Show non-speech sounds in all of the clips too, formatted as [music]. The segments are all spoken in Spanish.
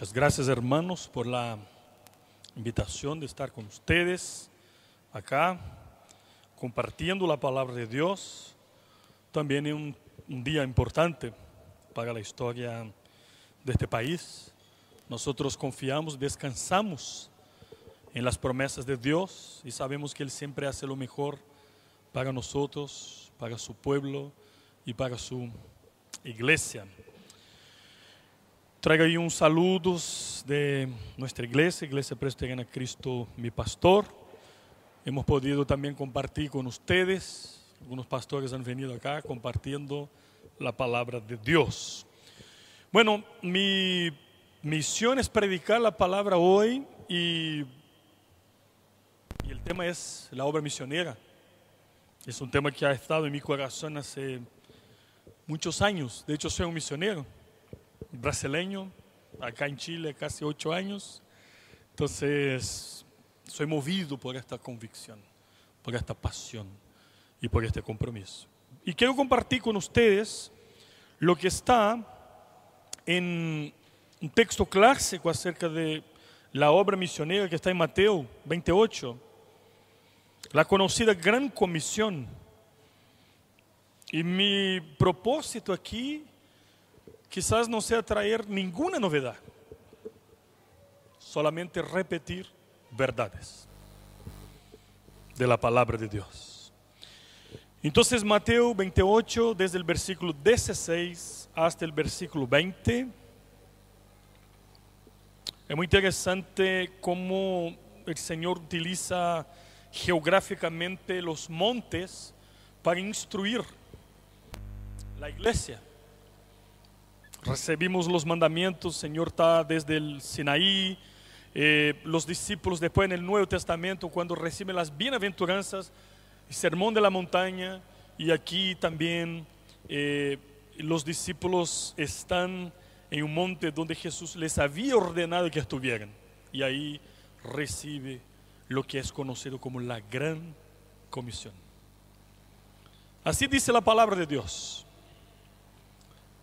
Muchas gracias hermanos por la invitación de estar con ustedes acá, compartiendo la palabra de Dios. También en un, un día importante para la historia de este país. Nosotros confiamos, descansamos en las promesas de Dios y sabemos que Él siempre hace lo mejor para nosotros, para su pueblo y para su iglesia. Traigo aí uns saludos de nossa igreja, Igreja Presbiteriana Cristo, mi pastor. Hemos podido também compartilhar com vocês. Alguns pastores han venido acá compartiendo la palabra de Dios. Bueno, mi misión es predicar la palabra hoy y, y el tema es la obra misionera. Es un tema que ha estado en mi corazón hace muchos años. De hecho, soy un misionero brasileño, acá en Chile casi ocho años. Entonces, soy movido por esta convicción, por esta pasión y por este compromiso. Y quiero compartir con ustedes lo que está en un texto clásico acerca de la obra misionera que está en Mateo 28, la conocida Gran Comisión. Y mi propósito aquí quizás no sea traer ninguna novedad, solamente repetir verdades de la palabra de Dios. Entonces Mateo 28, desde el versículo 16 hasta el versículo 20, es muy interesante cómo el Señor utiliza geográficamente los montes para instruir la iglesia recibimos los mandamientos, Señor está desde el Sinaí, eh, los discípulos después en el Nuevo Testamento, cuando reciben las bienaventuranzas, el sermón de la montaña, y aquí también eh, los discípulos están en un monte donde Jesús les había ordenado que estuvieran, y ahí recibe lo que es conocido como la gran comisión. Así dice la palabra de Dios.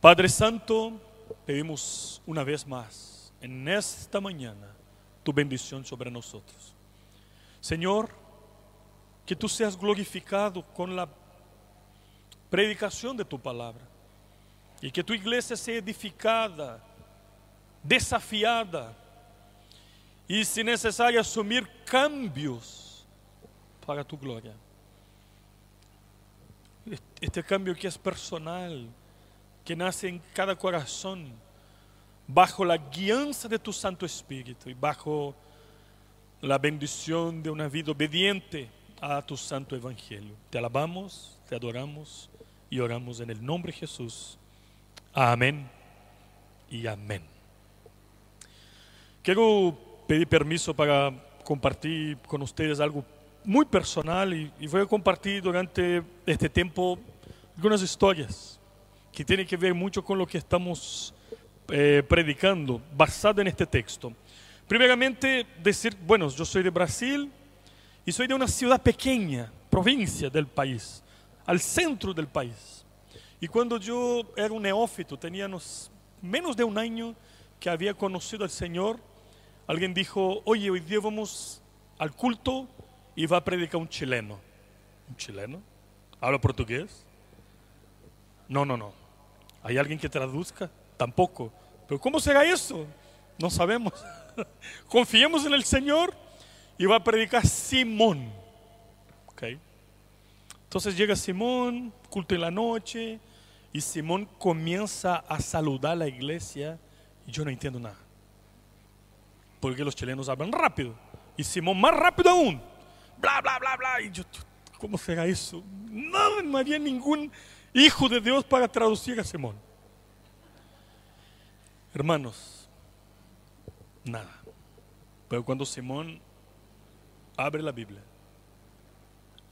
Padre Santo, pedimos una vez más en esta mañana tu bendición sobre nosotros. Señor, que tú seas glorificado con la predicación de tu palabra y que tu iglesia sea edificada, desafiada y si necesario asumir cambios para tu gloria. Este cambio que es personal, que nace en cada corazón bajo la guianza de tu Santo Espíritu y bajo la bendición de una vida obediente a tu Santo Evangelio. Te alabamos, te adoramos y oramos en el nombre de Jesús. Amén y amén. Quiero pedir permiso para compartir con ustedes algo muy personal y, y voy a compartir durante este tiempo algunas historias que tiene que ver mucho con lo que estamos eh, predicando, basado en este texto. Primeramente, decir, bueno, yo soy de Brasil y soy de una ciudad pequeña, provincia del país, al centro del país. Y cuando yo era un neófito, tenía menos de un año que había conocido al Señor, alguien dijo, oye, hoy día vamos al culto y va a predicar un chileno. ¿Un chileno? ¿Habla portugués? No, no, no. ¿Hay alguien que traduzca? Tampoco. Pero ¿cómo será eso? No sabemos. [laughs] Confiemos en el Señor y va a predicar Simón. Okay. Entonces llega Simón, culto en la noche, y Simón comienza a saludar a la iglesia y yo no entiendo nada. Porque los chilenos hablan rápido. Y Simón más rápido aún. Bla, bla, bla, bla. Y yo, ¿cómo será eso? No, no había ningún hijo de Dios para traducir a Simón. Hermanos, nada. Pero cuando Simón abre la Biblia,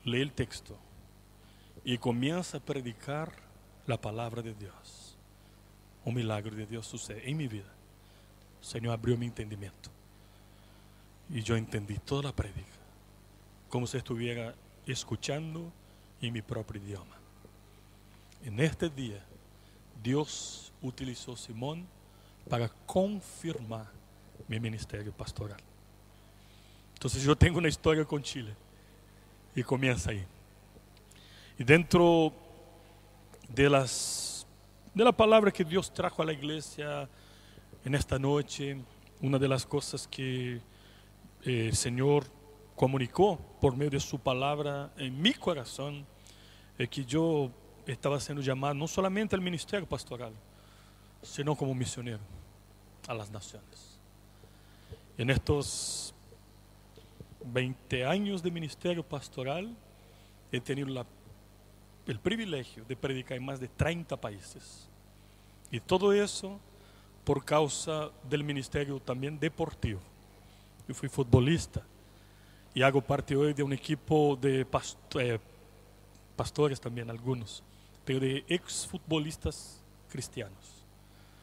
lee el texto y comienza a predicar la palabra de Dios, un milagro de Dios sucede en mi vida. El Señor abrió mi entendimiento y yo entendí toda la prédica como si estuviera escuchando en mi propio idioma. En este día, Dios utilizó Simón para confirmar mi ministerio pastoral. Entonces yo tengo una historia con Chile y comienza ahí. Y dentro de las de la palabra que Dios trajo a la iglesia en esta noche, una de las cosas que eh, el Señor comunicó por medio de su palabra en mi corazón es que yo estaba siendo llamado no solamente al ministerio pastoral, sino como misionero a las naciones. En estos 20 años de ministerio pastoral he tenido el privilegio de predicar en más de 30 países. Y todo eso por causa del ministerio también deportivo. Yo fui futbolista y hago parte hoy de un equipo de eh, pastores también, algunos, pero de exfutbolistas cristianos,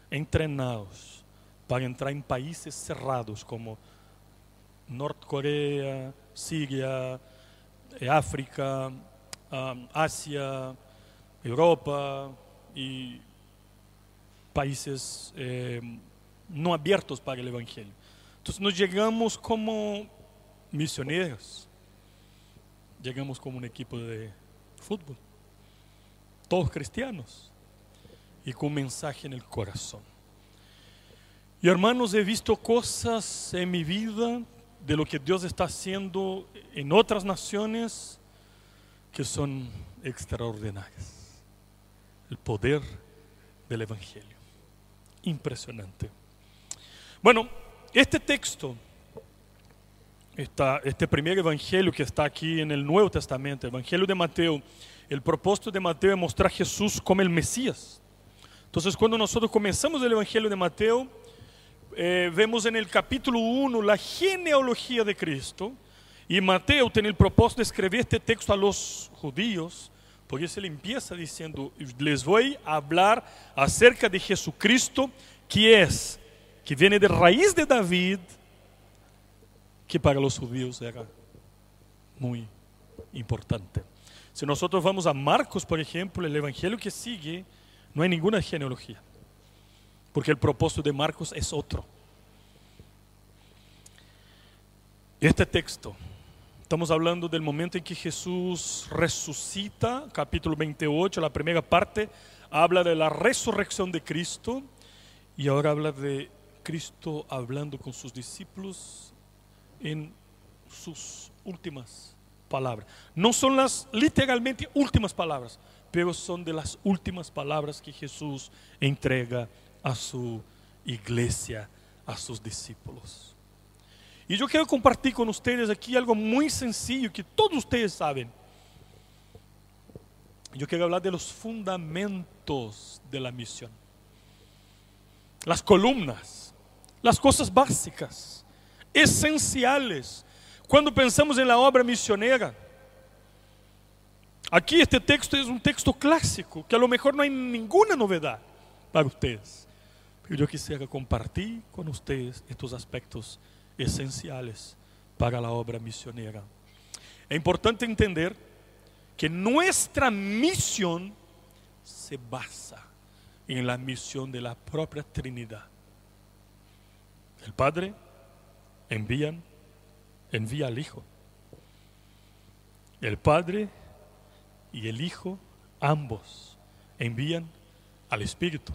entrenados para entrar en países cerrados como Norte-Corea, Siria, eh, África, Asia, Europa y países eh, no abiertos para el Evangelio. Entonces nos llegamos como misioneros, llegamos como un equipo de fútbol, todos cristianos y con un mensaje en el corazón. Y hermanos, he visto cosas en mi vida de lo que Dios está haciendo en otras naciones que son extraordinarias. El poder del Evangelio. Impresionante. Bueno, este texto, este primer Evangelio que está aquí en el Nuevo Testamento, Evangelio de Mateo, el propósito de Mateo es mostrar a Jesús como el Mesías. Entonces, cuando nosotros comenzamos el Evangelio de Mateo, eh, vemos en el capítulo 1 la genealogía de Cristo. Y Mateo tiene el propósito de escribir este texto a los judíos, porque eso él empieza diciendo, les voy a hablar acerca de Jesucristo, que es, que viene de raíz de David, que para los judíos era muy importante. Si nosotros vamos a Marcos, por ejemplo, el evangelio que sigue, no hay ninguna genealogía porque el propósito de Marcos es otro. Este texto, estamos hablando del momento en que Jesús resucita, capítulo 28, la primera parte, habla de la resurrección de Cristo y ahora habla de Cristo hablando con sus discípulos en sus últimas No son las literalmente últimas palabras, pero son de las últimas palabras que Jesús entrega a su iglesia, a sus discípulos. Y yo quiero compartir con ustedes aquí algo muy sencillo que todos ustedes saben. Yo quiero hablar de los fundamentos de la misión. Las columnas, las cosas básicas, esenciales. Cuando pensamos en la obra misionera, aquí este texto es un texto clásico, que a lo mejor no hay ninguna novedad para ustedes. Yo quisiera compartir con ustedes estos aspectos esenciales para la obra misionera. Es importante entender que nuestra misión se basa en la misión de la propia Trinidad. El Padre envía envía al Hijo. El Padre y el Hijo ambos envían al Espíritu.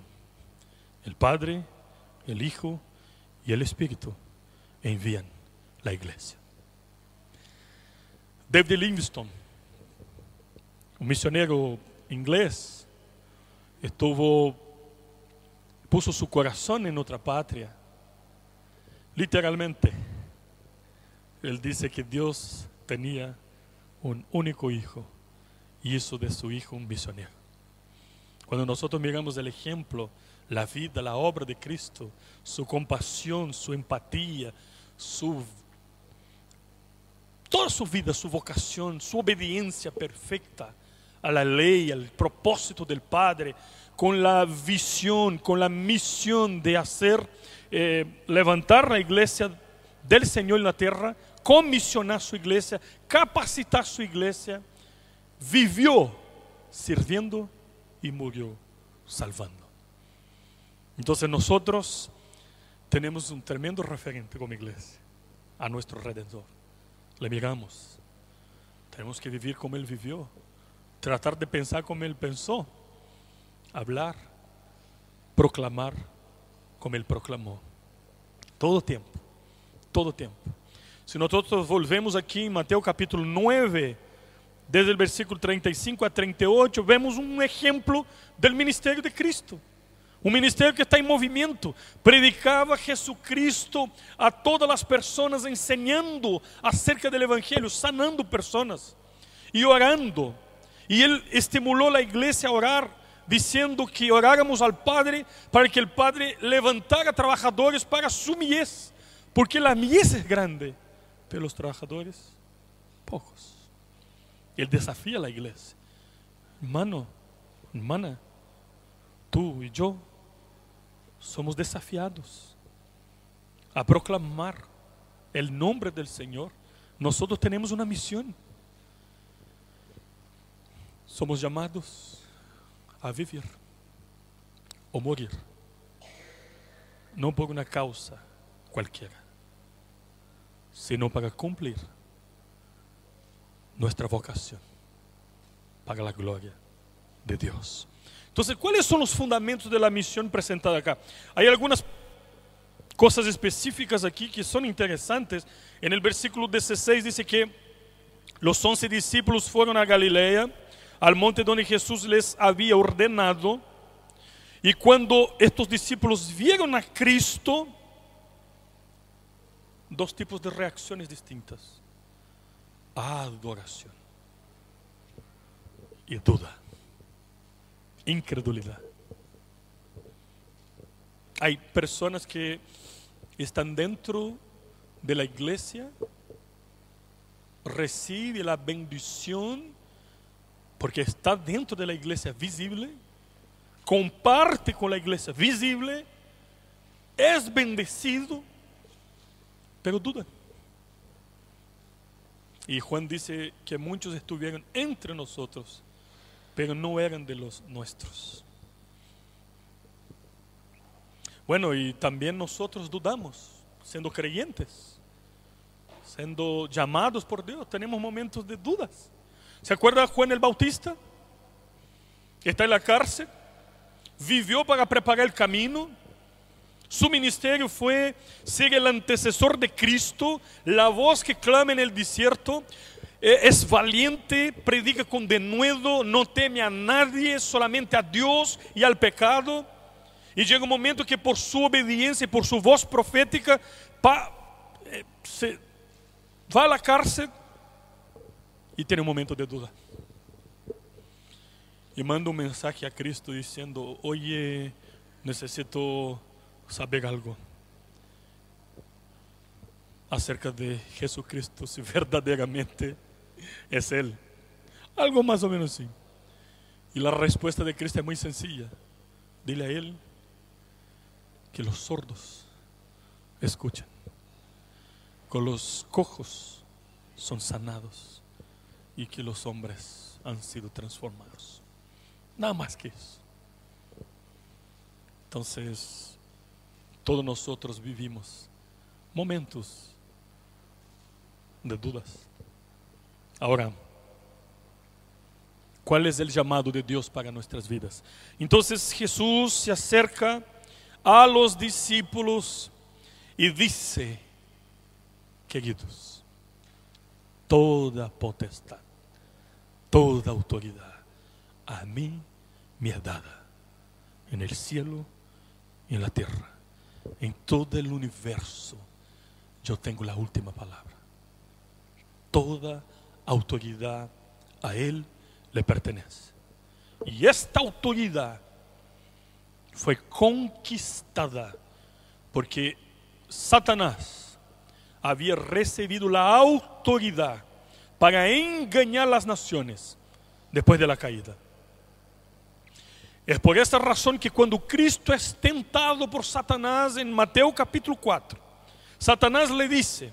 el Padre, el Hijo y el Espíritu envían la iglesia. David Livingstone, un misionero inglés, estuvo, puso su corazón en otra patria. Literalmente, él dice que Dios tenía un único hijo y hizo de su hijo un misionero. Cuando nosotros miramos el ejemplo, la vida, la obra de Cristo, su compasión, su empatía, su toda su vida, su vocación, su obediencia perfecta a la ley, al propósito del Padre, con la visión, con la misión de hacer, eh, levantar la iglesia del Señor en la tierra, comisionar su iglesia, capacitar su iglesia, vivió sirviendo y murió salvando. Entonces nosotros tenemos un tremendo referente como iglesia a nuestro Redentor. Le miramos. Tenemos que vivir como Él vivió. Tratar de pensar como Él pensó. Hablar, proclamar como Él proclamó. Todo tiempo. Todo tiempo. Si nosotros volvemos aquí en Mateo capítulo 9, desde el versículo 35 a 38, vemos un ejemplo del ministerio de Cristo. Um ministério que está em movimento. Predicava Jesucristo a todas as pessoas, ensinando acerca do Evangelho, sanando pessoas e orando. E ele estimulou a igreja a orar, dizendo que oráramos ao Padre para que o Padre levantara trabalhadores para su mies, porque a mies é grande, pelos trabalhadores poucos. Ele desafia a igreja, hermano, hermana, tú e eu somos desafiados a proclamar el nombre del Señor. Nosotros tenemos una misión. Somos llamados a vivir o morir, no por una causa cualquiera, sino para cumplir nuestra vocación para la gloria de Dios. Entonces, ¿cuáles son los fundamentos de la misión presentada acá? Hay algunas cosas específicas aquí que son interesantes. En el versículo 16 dice que los once discípulos fueron a Galilea, al monte donde Jesús les había ordenado. Y cuando estos discípulos vieron a Cristo, dos tipos de reacciones distintas. Adoración y duda incredulidad. Hay personas que están dentro de la iglesia, recibe la bendición porque está dentro de la iglesia visible, comparte con la iglesia visible, es bendecido, pero duda. Y Juan dice que muchos estuvieron entre nosotros pero no eran de los nuestros. Bueno, y también nosotros dudamos, siendo creyentes, siendo llamados por Dios, tenemos momentos de dudas. ¿Se acuerda Juan el Bautista? Está en la cárcel, vivió para preparar el camino. Su ministerio fue ser el antecesor de Cristo, la voz que clama en el desierto, eh, es valiente, predica con denuedo, no teme a nadie, solamente a Dios y al pecado. Y llega un momento que por su obediencia y por su voz profética eh, va a la cárcel y tiene un momento de duda. Y manda un mensaje a Cristo diciendo, oye, necesito saber algo acerca de Jesucristo, si [laughs] verdaderamente es Él. Algo más o menos así. Y la respuesta de Cristo es muy sencilla. Dile a Él que los sordos escuchan, que los cojos son sanados y que los hombres han sido transformados. Nada más que eso. Entonces, todos nosotros vivimos momentos de dudas Ahora, ¿cuál es el llamado de Dios para nuestras vidas? Entonces Jesús se acerca a los discípulos y dice, queridos, toda potestad, toda autoridad a mí me es dada en el cielo y en la tierra, en todo el universo. Yo tengo la última palabra. Toda autoridad a Él le pertenece. Y esta autoridad fue conquistada porque Satanás había recibido la autoridad para engañar las naciones después de la caída. Es por esta razón que cuando Cristo es tentado por Satanás en Mateo capítulo 4, Satanás le dice,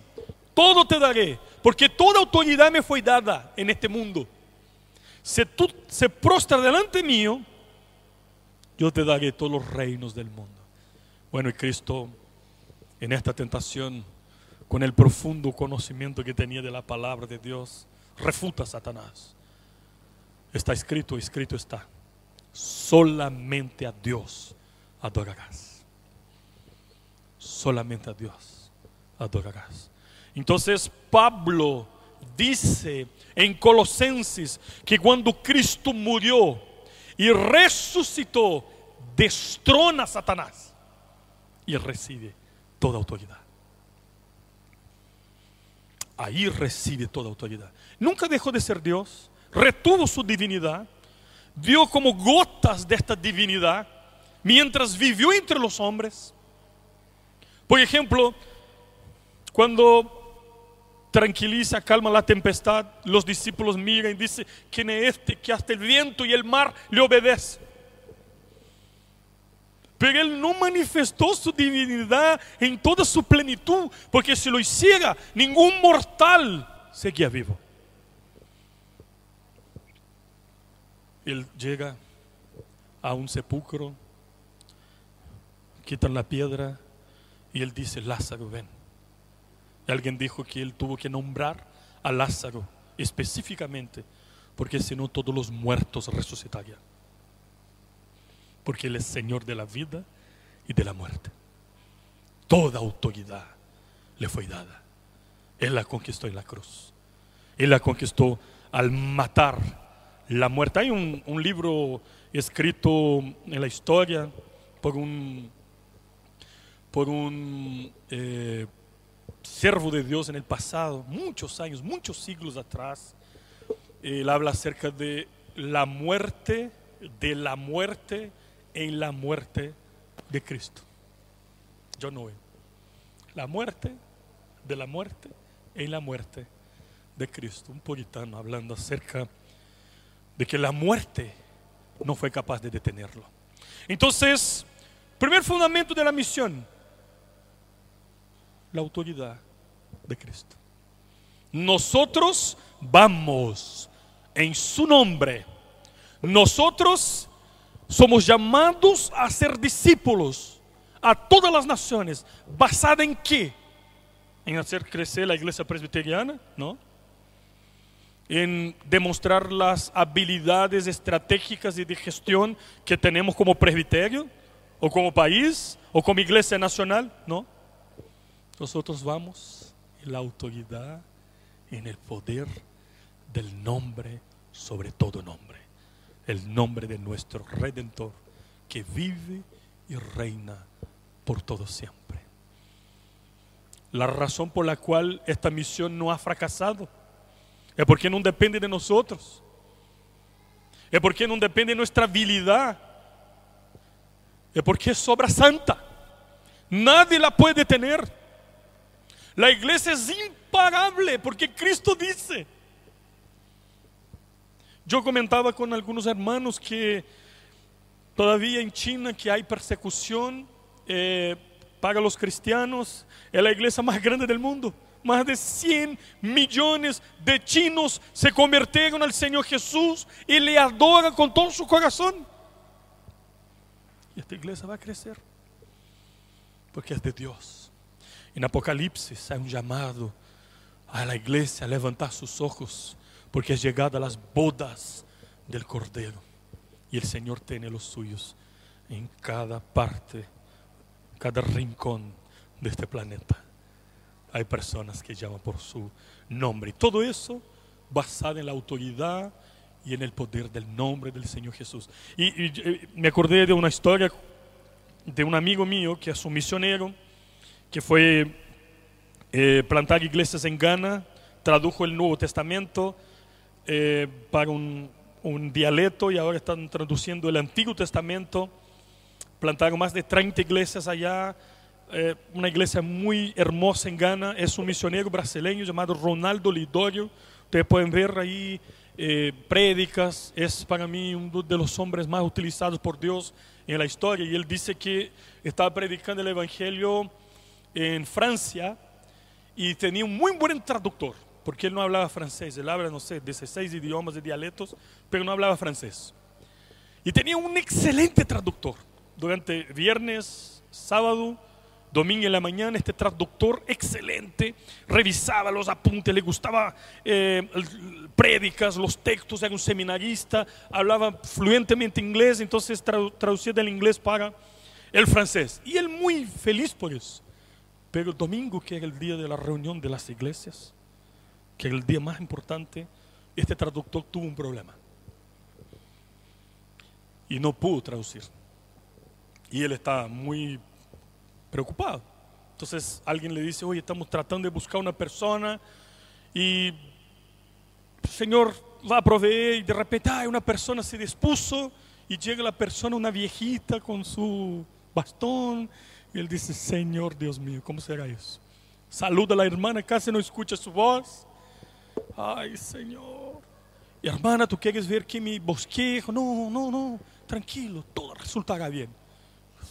todo te daré, porque toda autoridad me fue dada en este mundo. Si tú se prostra delante mío, yo te daré todos los reinos del mundo. Bueno, y Cristo en esta tentación, con el profundo conocimiento que tenía de la palabra de Dios, refuta a Satanás. Está escrito, escrito está solamente a Dios adorarás. Solamente a Dios adorarás. Entonces Pablo dice en Colosenses que cuando Cristo murió y resucitó, destrona Satanás y recibe toda autoridad. Ahí recibe toda autoridad. Nunca dejó de ser Dios, retuvo su divinidad, dio como gotas de esta divinidad mientras vivió entre los hombres. Por ejemplo, cuando tranquiliza, calma la tempestad, los discípulos miran y dicen, ¿quién es este que hasta el viento y el mar le obedece? Pero él no manifestó su divinidad en toda su plenitud, porque si lo hiciera, ningún mortal seguía vivo. Él llega a un sepulcro, quitan la piedra y él dice, Lázaro, ven. Y alguien dijo que él tuvo que nombrar a Lázaro específicamente, porque si no todos los muertos resucitarían. Porque él es Señor de la vida y de la muerte. Toda autoridad le fue dada. Él la conquistó en la cruz. Él la conquistó al matar la muerte. Hay un, libro escrito en la historia por un, por un eh, servo de Dios en el pasado, muchos años, muchos siglos atrás. Él habla acerca de la muerte, de la muerte en la muerte de Cristo. Yo no La muerte de la muerte en la muerte de Cristo. Un puritano hablando acerca de que la muerte no fue capaz de detenerlo. Entonces, primer fundamento de la misión, la autoridad de Cristo. Nosotros vamos en su nombre. Nosotros somos llamados a ser discípulos a todas las naciones. ¿Basada en qué? En hacer crecer la iglesia presbiteriana, ¿no? En demostrar las habilidades estratégicas y de gestión que tenemos como presbiterio, o como país, o como iglesia nacional, no. Nosotros vamos en la autoridad, en el poder del nombre sobre todo nombre, el nombre de nuestro Redentor, que vive y reina por todo siempre. La razón por la cual esta misión no ha fracasado es porque no depende de nosotros. Es porque no depende de nuestra habilidad. Es porque es obra santa. Nadie la puede tener. La iglesia es imparable porque Cristo dice. Yo comentaba con algunos hermanos que todavía en China que hay persecución eh, para los cristianos. Es la iglesia más grande del mundo más de 100 millones de chinos se convirtieron al Señor Jesús y le adoran con todo su corazón. Y esta iglesia va a crecer porque es de Dios. En Apocalipsis hay un llamado a la iglesia a levantar sus ojos porque es llegada a las bodas del Cordero y el Señor tiene los suyos en cada parte cada rincón de este planeta. Hay personas que llaman por su nombre. Todo eso basado en la autoridad y en el poder del nombre del Señor Jesús. Y, y, me acordé de una historia de un amigo mío que es un misionero, que fue eh, plantar iglesias en Ghana, tradujo el Nuevo Testamento eh, para un, un dialecto y ahora están traduciendo el Antiguo Testamento. Plantaron más de 30 iglesias allá, eh, una iglesia muy hermosa en Ghana. Es un misionero brasileño llamado Ronaldo Lidorio. Ustedes pueden ver ahí eh, prédicas. Es para uno de los hombres más utilizados por Dios en la historia. Y él dice que estaba predicando el Evangelio en Francia y tenía un muy buen traductor, porque él no hablaba francés. Él habla, no sé, 16 idiomas y dialectos, pero no hablaba francés. Y tenía un excelente traductor. Durante viernes, sábado, domingo en la mañana, este traductor excelente revisaba los apuntes, le gustaba eh, prédicas, los textos, era un seminarista, hablaba fluentemente inglés, entonces tradu traducía del inglés para el francés. Y él muy feliz por eso. Pero el domingo, que era el día de la reunión de las iglesias, que era el día más importante, este traductor tuvo un problema. Y no pudo traducir. Y él está muy preocupado. Entonces alguien le dice, oye, estamos tratando de buscar una persona y Señor va a proveer y de repente hay una persona se dispuso y llega la persona, una viejita con su bastón y él dice, Señor Dios mío, ¿cómo será eso? Saluda a la hermana, casi no escucha su voz. Ay, Señor. Hermana, ¿tú quieres ver que mi bosquejo? No, no, no, tranquilo, todo resultará bien.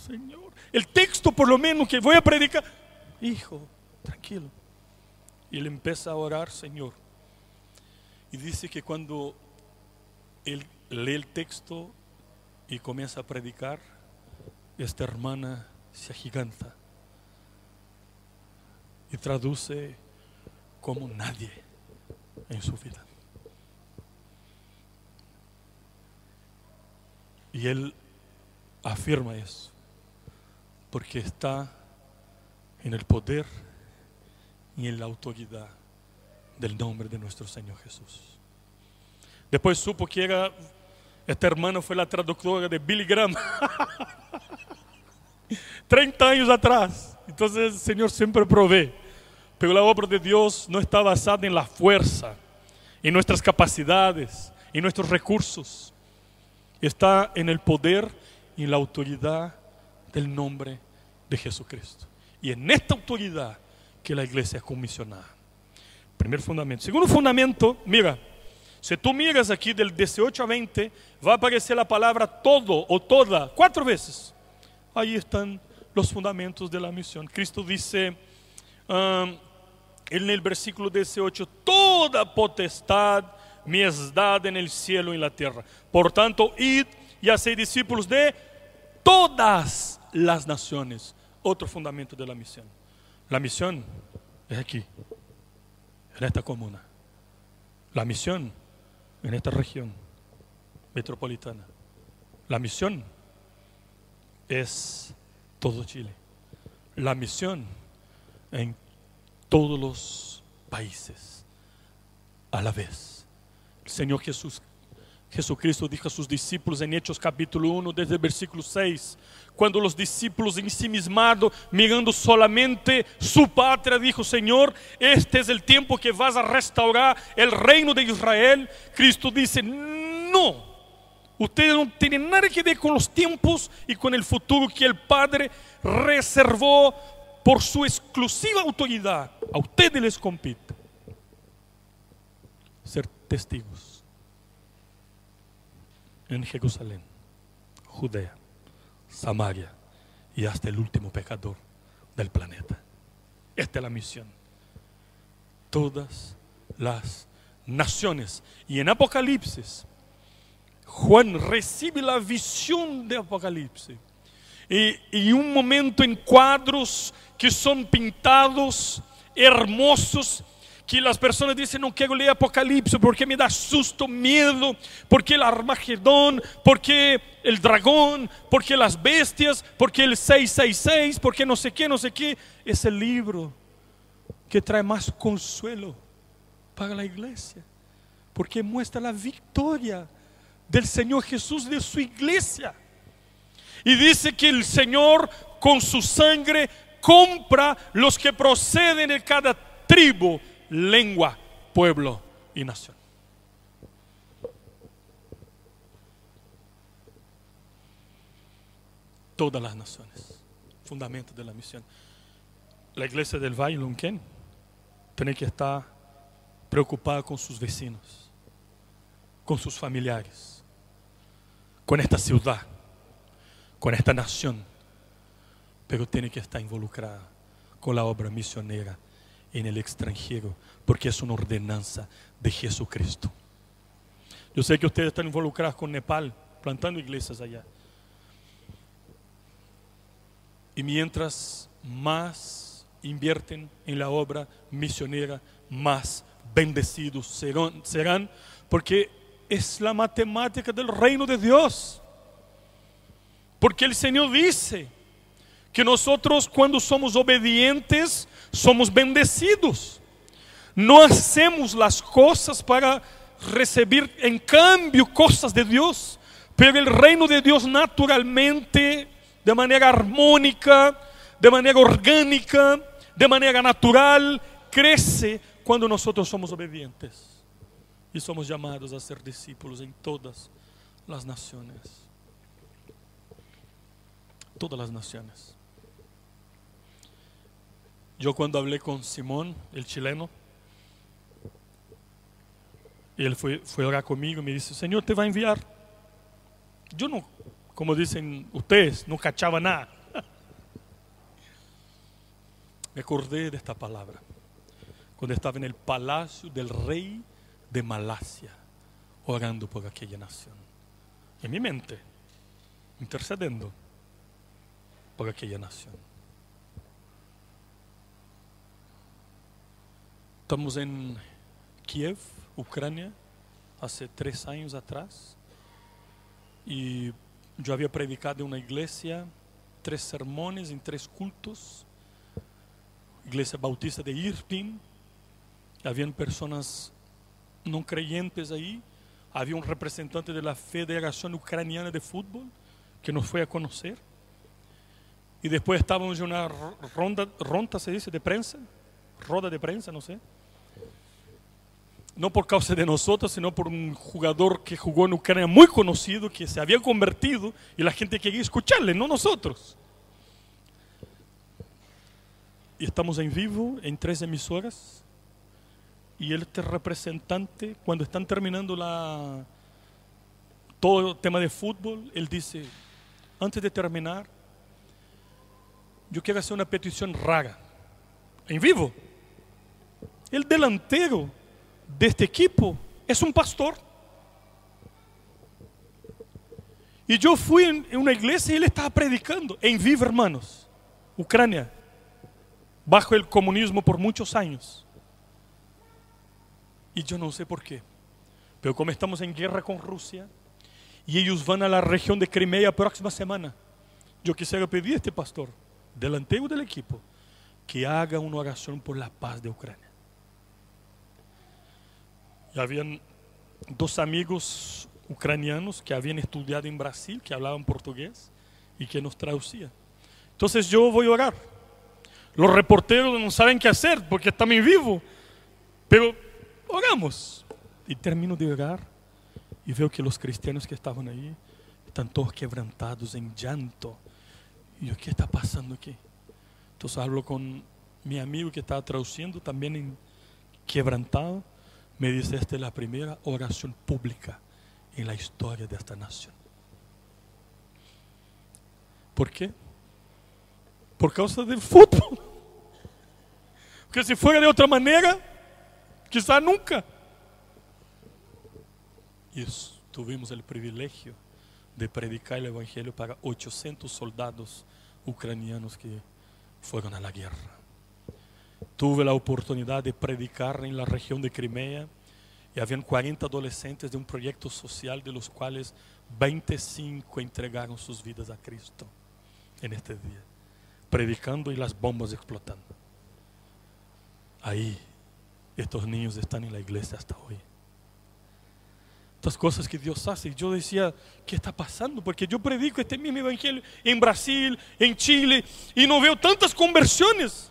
Señor, el texto por lo menos que voy a predicar, hijo, tranquilo. Y él empieza a orar, Señor. Y dice que cuando él lee el texto y comienza a predicar, esta hermana se agiganta y traduce como nadie en su vida. Y él afirma eso, porque está en el poder y en la autoridad del nombre de nuestro Señor Jesús. Después supo que esta hermana fue la traductora de Billy Graham. [laughs] 30 años atrás. Entonces el Señor siempre provee. Pero la obra de Dios no está basada en la fuerza, en nuestras capacidades, en nuestros recursos. Está en el poder y en la autoridad del nombre de Jesucristo. Y en esta autoridad que la iglesia es comisionada. Primer fundamento. Segundo fundamento, mira, si tú miras aquí del 18 a 20, va a aparecer la palabra todo o toda cuatro veces. Ahí están los fundamentos de la misión. Cristo dice um, en el versículo 18, toda potestad me es dada en el cielo y en la tierra. Por tanto, id y haced discípulos de todas las naciones. Otro fundamento de la misión. La misión es aquí, en esta comuna. La misión en esta región metropolitana. La misión es todo Chile. La misión en todos los países a la vez. El Señor Jesús, Jesucristo dijo a sus discípulos en Hechos capítulo 1, desde el versículo 6, cuando los discípulos ensimismados, mirando solamente su patria, dijo, Señor, este es el tiempo que vas a restaurar el reino de Israel. Cristo dice, no Ustedes no tienen nada que ver con los tiempos y con el futuro que el Padre reservó por su exclusiva autoridad. A ustedes les compite ser testigos en Jerusalén, Judea, Samaria y hasta el último pecador del planeta. Esta es la misión. Todas las naciones. Y en Apocalipsis Juan recibe la visión de Apocalipse. Y, y, un momento en cuadros que son pintados, hermosos, que las personas dicen no quiero leer Apocalipsis porque me da susto, miedo, porque el Armagedón, porque el dragón, porque las bestias, porque el 666, porque no sé qué, no sé qué. Es el libro que trae más consuelo para la iglesia, porque muestra la victoria del Señor Jesús de su iglesia. Y dice que el Señor con su sangre compra los que proceden de cada tribu, lengua, pueblo y nación. Todas las naciones, fundamento de la misión. La iglesia del Valle Lunken tiene que estar preocupada con sus vecinos, con sus familiares, con esta ciudad, con esta nación, pero tiene que estar involucrada con la obra misionera en el extranjero, porque es una ordenanza de Jesucristo. Yo sé que ustedes están involucrados con Nepal, plantando iglesias allá. Y mientras más invierten en la obra misionera, más bendecidos serán, serán, porque es la matemática del reino de Dios. Porque el Señor dice que nosotros cuando somos obedientes, somos bendecidos. No hacemos las cosas para recibir en cambio cosas de Dios, pero el reino de Dios naturalmente, de manera armónica, de manera orgánica, de manera natural, crece cuando nosotros somos obedientes y somos llamados a ser discípulos en todas las naciones. Todas las naciones. Yo cuando hablé con Simón, el chileno, él fue a orar conmigo y me dice, Señor te va a enviar. Yo no, como dicen ustedes, no cachaba nada. [laughs] Me acordé de esta palabra cuando estaba en el palacio del rey de Malasia, orando por aquella nación. En mi mente, intercediendo por aquella nación. Estamos en Kiev, Ucrania, hace tres años atrás. Y yo había predicado en una iglesia, tres sermones en tres cultos. Iglesia Bautista de Irpin. Habían personas no creyentes ahí. Había un representante de la Federación Ucraniana de Fútbol que nos fue a conocer. Y después estábamos en una ronda, ronda se dice, de prensa, roda de prensa, no sé no por causa de nosotros, sino por un jugador que jugó en Ucrania muy conocido, que se había convertido y la gente quería escucharle, no nosotros. Y estamos en vivo en tres emisoras y este representante, cuando están terminando la, todo el tema de fútbol, él dice, antes de terminar, yo quiero hacer una petición rara, en vivo. El delantero de este equipo es un pastor. Y yo fui en una iglesia y él estaba predicando en vivo, hermanos, Ucrania, bajo el comunismo por muchos años. Y yo no sé por qué, pero como estamos en guerra con Rusia y ellos van a la región de Crimea próxima semana, yo quisiera pedir a este pastor, delantero del equipo, que haga una oración por la paz de Ucrania. Y habían dos amigos ucranianos que habían estudiado en Brasil, que hablaban portugués y que nos traducían. Entonces yo voy a orar. Los reporteros no saben qué hacer porque están en vivo, pero oramos. Y termino de orar y veo que los cristianos que estaban ahí están todos quebrantados en llanto. Y yo, ¿qué está pasando aquí? Entonces hablo con mi amigo que estaba traduciendo, también en quebrantado me dice, esta es la primera oración pública en la historia de esta nación. ¿Por qué? Por causa del fútbol. Porque si fuera de otra manera, quizá nunca. Y tuvimos el privilegio de predicar el Evangelio para 800 soldados ucranianos que fueron a la guerra. Tuve la oportunidad de predicar en la región de Crimea y habían 40 adolescentes de un proyecto social de los cuales 25 entregaron sus vidas a Cristo en este día, predicando y las bombas explotando. Ahí estos niños están en la iglesia hasta hoy. Estas cosas que Dios hace. Yo decía, ¿qué está pasando? Porque yo predico este mismo evangelio en Brasil, en Chile, y no veo tantas conversiones.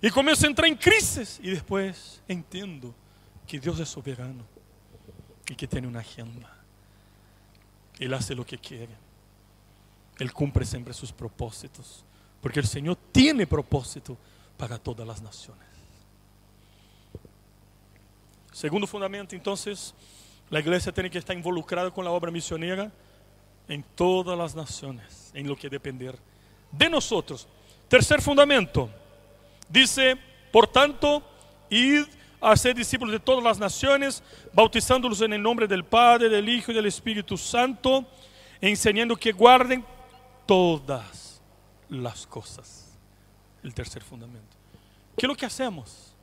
Y comienzo a entrar en crisis. Y después entiendo que Dios es soberano y que tiene una agenda. Él hace lo que quiere. Él cumple siempre sus propósitos. Porque el Señor tiene propósito para todas las naciones. Segundo fundamento, entonces, la iglesia tiene que estar involucrada con la obra misionera en todas las naciones, en lo que depender de nosotros. Tercer fundamento, dice, por tanto, id a ser discípulos de todas las naciones, bautizándolos en el nombre del Padre, del Hijo y del Espíritu Santo, enseñando que guarden todas las cosas. El tercer fundamento. ¿Qué es lo que hacemos?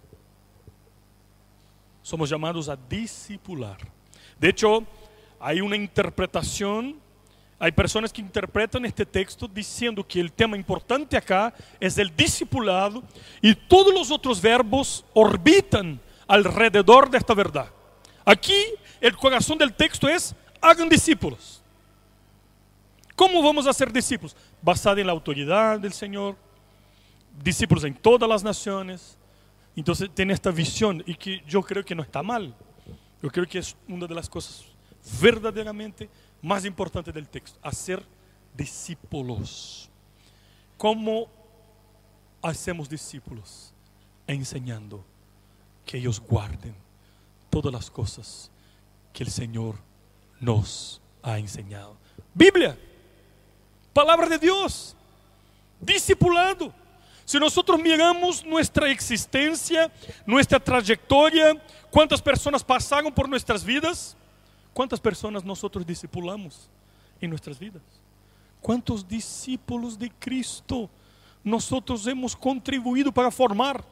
Somos llamados a discipular. De hecho, hay una interpretación, hay personas que interpretan este texto diciendo que el tema importante acá es el discipulado y todos los otros verbos orbitan alrededor de esta verdad. Aquí el corazón del texto es hagan discípulos. ¿Cómo vamos a ser discípulos? Basado en la autoridad del Señor, discípulos en todas las naciones. Entonces tiene esta visión y que yo creo que no está mal. Yo creo que es una de las cosas verdaderamente más importantes del texto, hacer discípulos. ¿Cómo hacemos discípulos? Enseñando que ellos guarden todas las cosas que el Señor nos ha enseñado. Biblia, palabra de Dios, discipulado. Si nosotros miramos nuestra existencia, nuestra trayectoria, cuántas personas pasaron por nuestras vidas, cuántas personas nosotros discipulamos en nuestras vidas, cuántos discípulos de Cristo nosotros hemos contribuido para formar.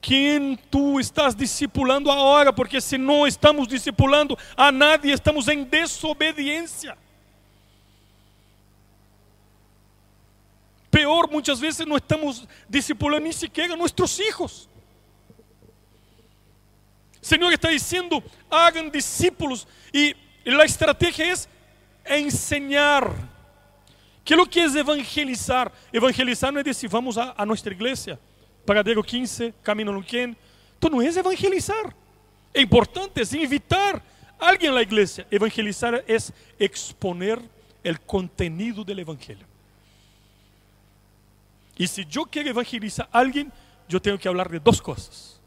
¿Quién tú estás discipulando ahora? Porque si no estamos discipulando a nadie, estamos en desobediencia. Peor, muchas veces no estamos discipulando ni siquiera a nuestros hijos. El Señor está diciendo, hagan discípulos. Y la estrategia es enseñar. ¿Qué es lo que es evangelizar? Evangelizar no es decir, vamos a, a nuestra iglesia, Pagadero 15, Camino Luquén. Esto no es evangelizar. Es importante, es invitar a alguien a la iglesia. Evangelizar es exponer el contenido del evangelio. Y si yo quiero evangelizar a alguien, yo tengo que hablar de dos cosas.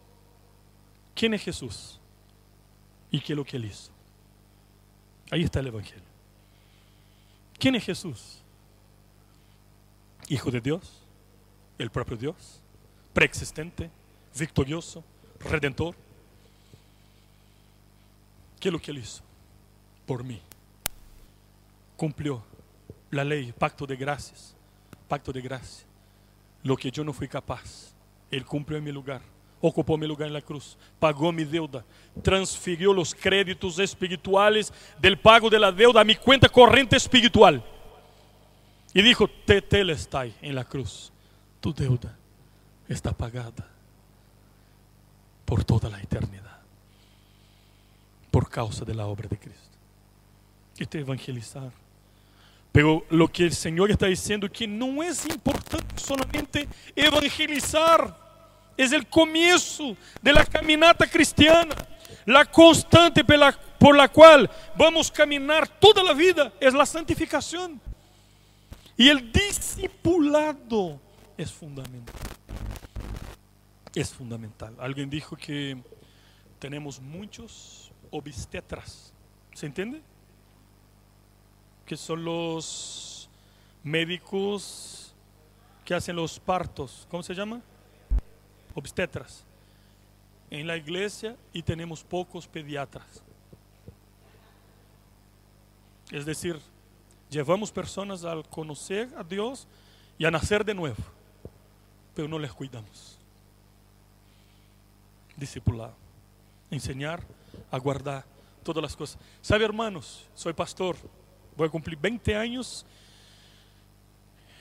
¿Quién es Jesús? ¿Y qué es lo que él hizo? Ahí está el Evangelio. ¿Quién es Jesús? Hijo de Dios, el propio Dios, preexistente, victorioso, redentor. ¿Qué es lo que él hizo? Por mí. Cumplió la ley, pacto de gracias, pacto de gracia lo que yo no fui capaz. Él cumplió en mi lugar, ocupó mi lugar en la cruz, pagó mi deuda, transfirió los créditos espirituales del pago de la deuda a mi cuenta corriente espiritual. Y dijo, está en la cruz, tu deuda está pagada por toda la eternidad, por causa de la obra de Cristo. Este evangelizar pero lo que el Señor está diciendo que no es importante solamente evangelizar, es el comienzo de la caminata cristiana. La constante por la, por la cual vamos a caminar toda la vida es la santificación. Y el discipulado es fundamental. Es fundamental. Alguien dijo que tenemos muchos obstetras. ¿Se entiende? que son los médicos que hacen los partos, ¿cómo se llama? Obstetras. En la iglesia y tenemos pocos pediatras. Es decir, llevamos personas a conocer a Dios y a nacer de nuevo, pero no les cuidamos. discipular, enseñar a guardar todas las cosas. Sabe, hermanos, soy pastor, voy a cumplir 20 años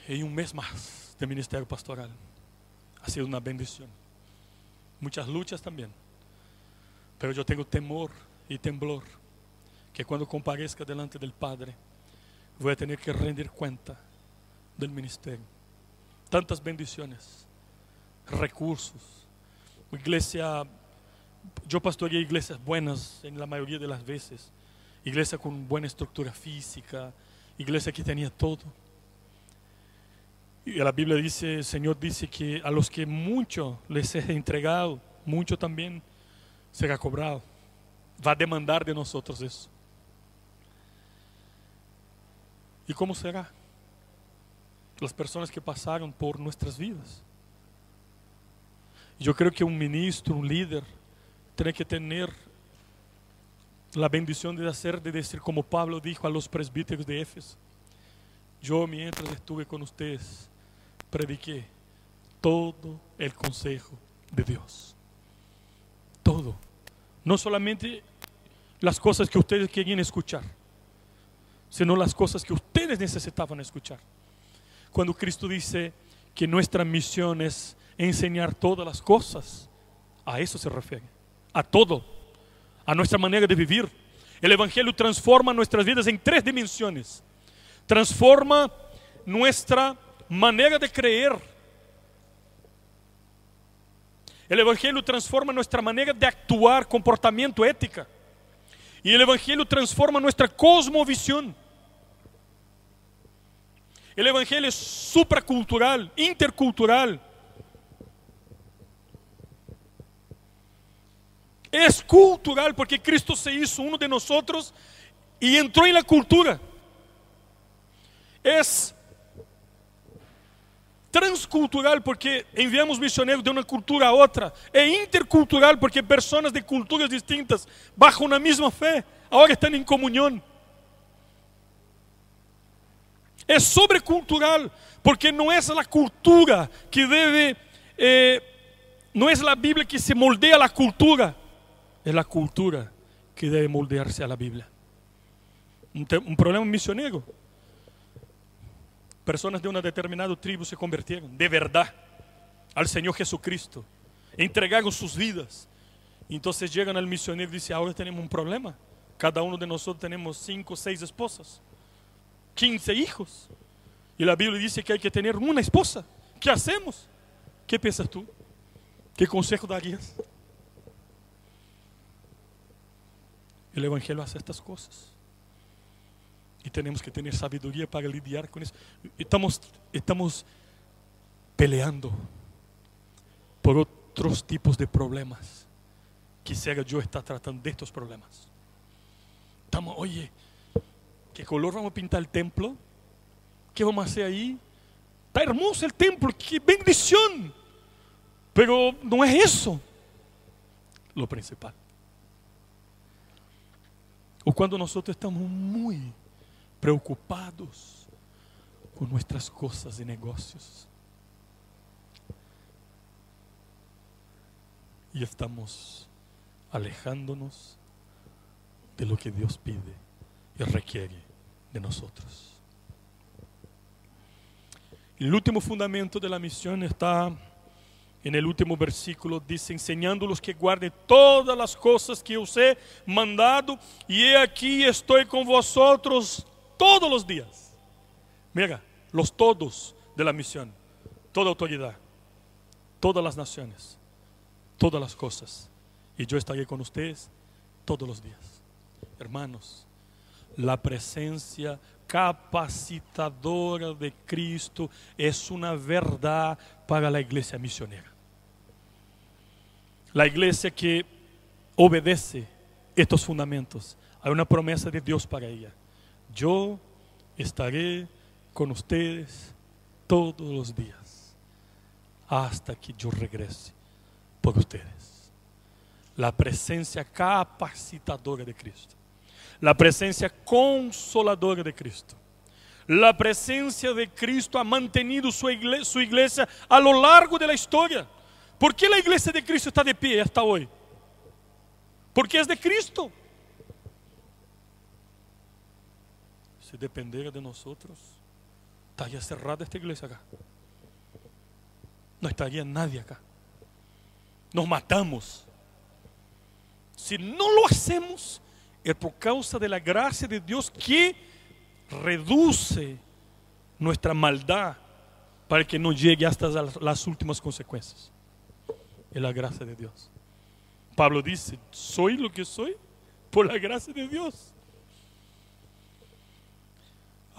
en un mes más de ministerio pastoral. Ha sido una bendición. Muchas luchas también. Pero yo tengo temor y temblor que cuando comparezca delante del Padre voy a tener que rendir cuenta del ministerio. Tantas bendiciones, recursos. Iglesia, yo pastoreé iglesias buenas en la mayoría de las veces. Iglesia con buena estructura física, iglesia que tenía todo. Y la Biblia dice, el Señor dice que a los que mucho les es entregado, mucho también será cobrado. Va a demandar de nosotros eso. ¿Y cómo será? Las personas que pasaron por nuestras vidas. Yo creo que un ministro, un líder, tiene que tener la bendición de hacer, de decir como Pablo dijo a los presbíteros de Éfeso. Yo mientras estuve con ustedes, prediqué todo el consejo de Dios. Todo. No solamente las cosas que ustedes querían escuchar, sino las cosas que ustedes necesitaban escuchar. Cuando Cristo dice que nuestra misión es enseñar todas las cosas, a eso se refiere, a todo, a nuestra manera de vivir. El Evangelio transforma nuestras vidas en tres dimensiones. Transforma nuestra manera de creer. El Evangelio transforma nuestra manera de actuar, comportamiento, ética. Y el Evangelio transforma nuestra cosmovisión. El Evangelio es supracultural, intercultural. Es cultural porque Cristo se hizo uno de nosotros y entró en la cultura. Es transcultural porque enviamos misioneros de una cultura a otra. É intercultural porque personas de culturas distintas, bajo una misma fe, ahora están en comunión. Es sobrecultural porque no es la cultura que debe, eh, no es la Biblia que se moldea a la cultura, es la cultura que debe moldearse a la Biblia. Un, un problema misionero personas de una determinada tribu se convirtieron de verdad al Señor Jesucristo, entregaron sus vidas. Entonces llegan al misionero y dicen, ahora tenemos un problema. Cada uno de nosotros tenemos cinco, seis esposas, quince hijos. Y la Biblia dice que hay que tener una esposa. ¿Qué hacemos? ¿Qué piensas tú? ¿Qué consejo darías? El Evangelio hace estas cosas. Y tenemos que tener sabiduría para lidiar con eso. Estamos, estamos peleando por otros tipos de problemas. Quisiera yo estar tratando de estos problemas. Estamos, oye, ¿qué color vamos a pintar el templo? ¿Qué vamos a hacer ahí? Está hermoso el templo, qué bendición. Pero no es eso lo principal. O cuando nosotros estamos muy preocupados con nuestras cosas y negocios. Y estamos alejándonos de lo que Dios pide y requiere de nosotros. El último fundamento de la misión está en el último versículo, dice, enseñándolos que guarden todas las cosas que os he mandado, y he aquí estoy con vosotros todos los días. Mira, los todos de la misión, toda autoridad, todas las naciones, todas las cosas. Y yo estaré con ustedes todos los días. Hermanos, la presencia capacitadora de Cristo es una verdad para la iglesia misionera. La iglesia que obedece estos fundamentos, hay una promesa de Dios para ella yo estaré con ustedes todos los días hasta que yo regrese por ustedes. La presencia capacitadora de Cristo, la presencia consoladora de Cristo. La presencia de Cristo ha mantenido su iglesia, su iglesia a lo largo de la historia. ¿Por qué la iglesia de Cristo está de pie hasta hoy? Porque es de Cristo. Si dependiera de nosotros, estaría cerrada esta iglesia acá. No estaría nadie acá. Nos matamos. Si no lo hacemos, es por causa de la gracia de Dios que reduce nuestra maldad para que no llegue hasta las últimas consecuencias. Es la gracia de Dios. Pablo dice, soy lo que soy por la gracia de Dios.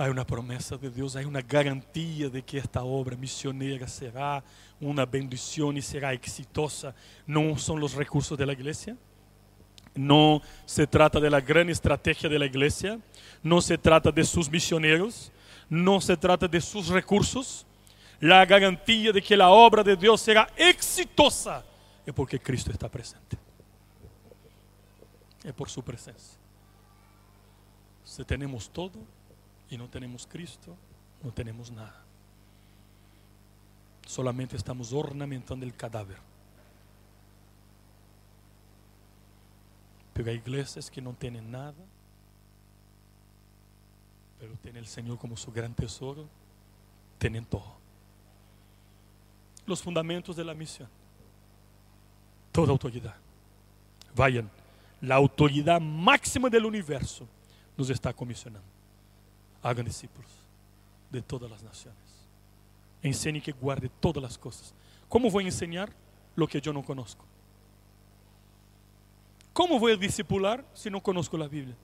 Hay una promesa de Dios, hay una garantía de que esta obra misionera será una bendición y será exitosa. No son los recursos de la iglesia, no se trata de la gran estrategia de la iglesia, no se trata de sus misioneros, no se trata de sus recursos. La garantía de que la obra de Dios será exitosa es porque Cristo está presente. Es por su presencia. Si tenemos todo y no tenemos Cristo, no tenemos nada. Solamente estamos ornamentando el cadáver. Pero hay iglesias que no tienen nada, pero tienen el Señor como su gran tesoro, tienen todo. Los fundamentos de la misión, toda autoridad. Vayan, la autoridad máxima del universo nos está comisionando. Hagan discípulos de todas las naciones. Enseñen que guarde todas las cosas. ¿Cómo voy a enseñar lo que yo no conozco? ¿Cómo voy a discipular si no conozco la Biblia?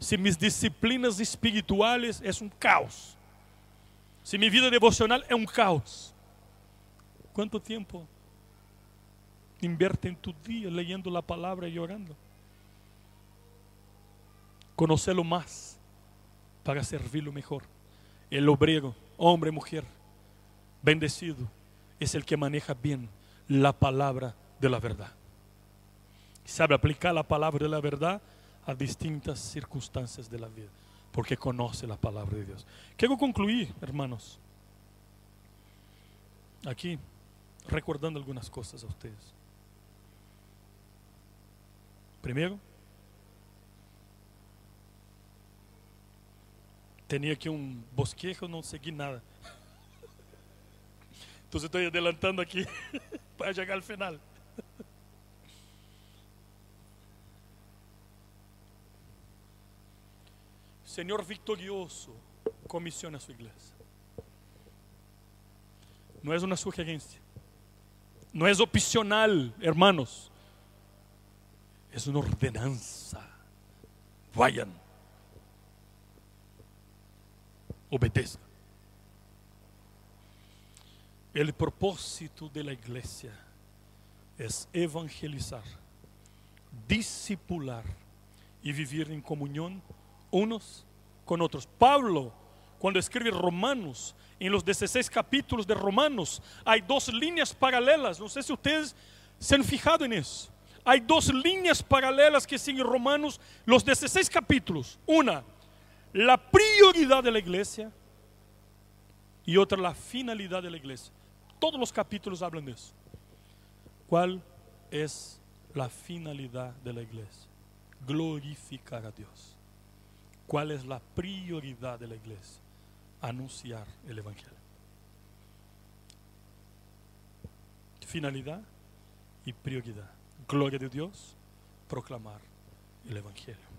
Si mis disciplinas espirituales es un caos. Si mi vida devocional es un caos. ¿Cuánto tiempo invierte en tu día leyendo la palabra y orando? Conocerlo más para servirlo mejor. El obrero, hombre, mujer, bendecido, es el que maneja bien la palabra de la verdad sabe aplicar la palabra de la verdad a distintas circunstancias de la vida, porque conoce la palabra de Dios. Quiero concluir, hermanos, aquí recordando algunas cosas a ustedes. Primero, tenía aquí un bosquejo, no seguí nada. Entonces estoy adelantando aquí [laughs] para llegar al final. Señor victorioso, comisiona a su iglesia. No es una sugerencia. No es opcional, hermanos. Es una ordenanza. Vayan. Obedezcan. El propósito de la iglesia es evangelizar, discipular y vivir en comunión unos con otros. Pablo, cuando escribe Romanos, en los 16 capítulos de Romanos, hay dos líneas paralelas. No sé si ustedes se han fijado en eso. Hay dos líneas paralelas que siguen Romanos, los 16 capítulos. Una, la prioridad de la iglesia y otra, la finalidad de la iglesia. Todos los capítulos hablan de eso. ¿Cuál es la finalidad de la iglesia? Glorificar a Dios. ¿Cuál es la prioridad de la iglesia? Anunciar el Evangelio. Finalidad y prioridad. Gloria de Dios, proclamar el Evangelio.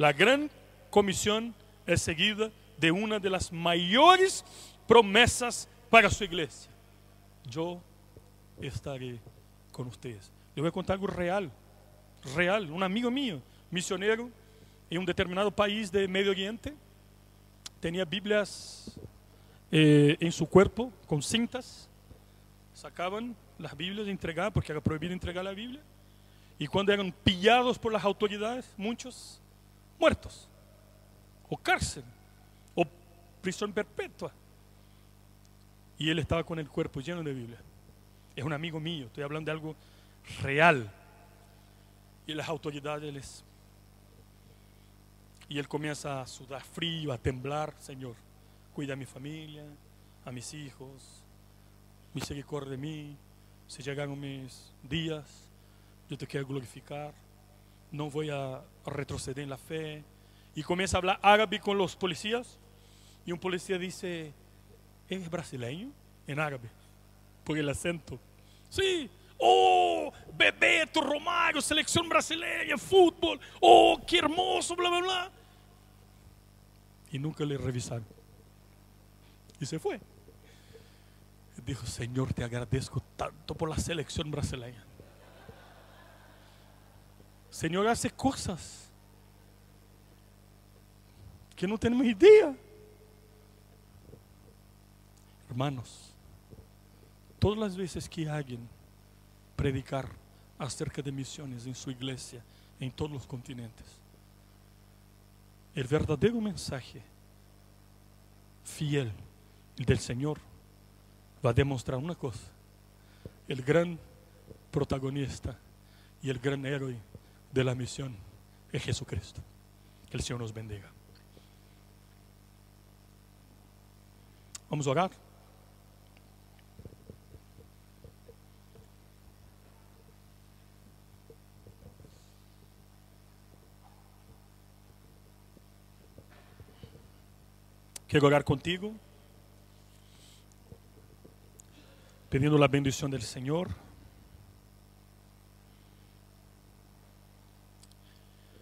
La gran comisión es seguida de una de las mayores promesas para su iglesia. Yo estaré con ustedes. Les voy a contar algo real real, un amigo mío, misionero en un determinado país de Medio Oriente, tenía Biblias eh, en su cuerpo con cintas, sacaban las Biblias y entregaban, porque era prohibido entregar la Biblia, y cuando eran pillados por las autoridades, muchos muertos, o cárcel, o prisión perpetua. Y él estaba con el cuerpo lleno de Biblia. Es un amigo mío, estoy hablando de algo real y las autoridades les... Y él comienza a sudar frío, a temblar, Señor, cuida a mi familia, a mis hijos, misericordia de mí, se llegaron mis días, yo te quiero glorificar, no voy a retroceder en la fe. Y comienza a hablar árabe con los policías y un policía dice, ¿es brasileño? En árabe, por el acento. Sí, oh, Bebeto, Romário, selección brasileña, fútbol, oh, qué hermoso, bla, bla, bla. Y nunca le revisaron. Y se fue. Dijo, Señor, te agradezco tanto por la selección brasileña. Señor hace cosas que no tenemos idea. Hermanos, todas las veces que alguien predicar acerca de misiones en su iglesia, en todos los continentes, el verdadero mensaje fiel del Señor va a demostrar una cosa. El gran protagonista y el gran héroe de la misión es Jesucristo. Que el Señor nos bendiga. Vamos a orar. Quiero orar contigo, pidiendo la bendición del Señor.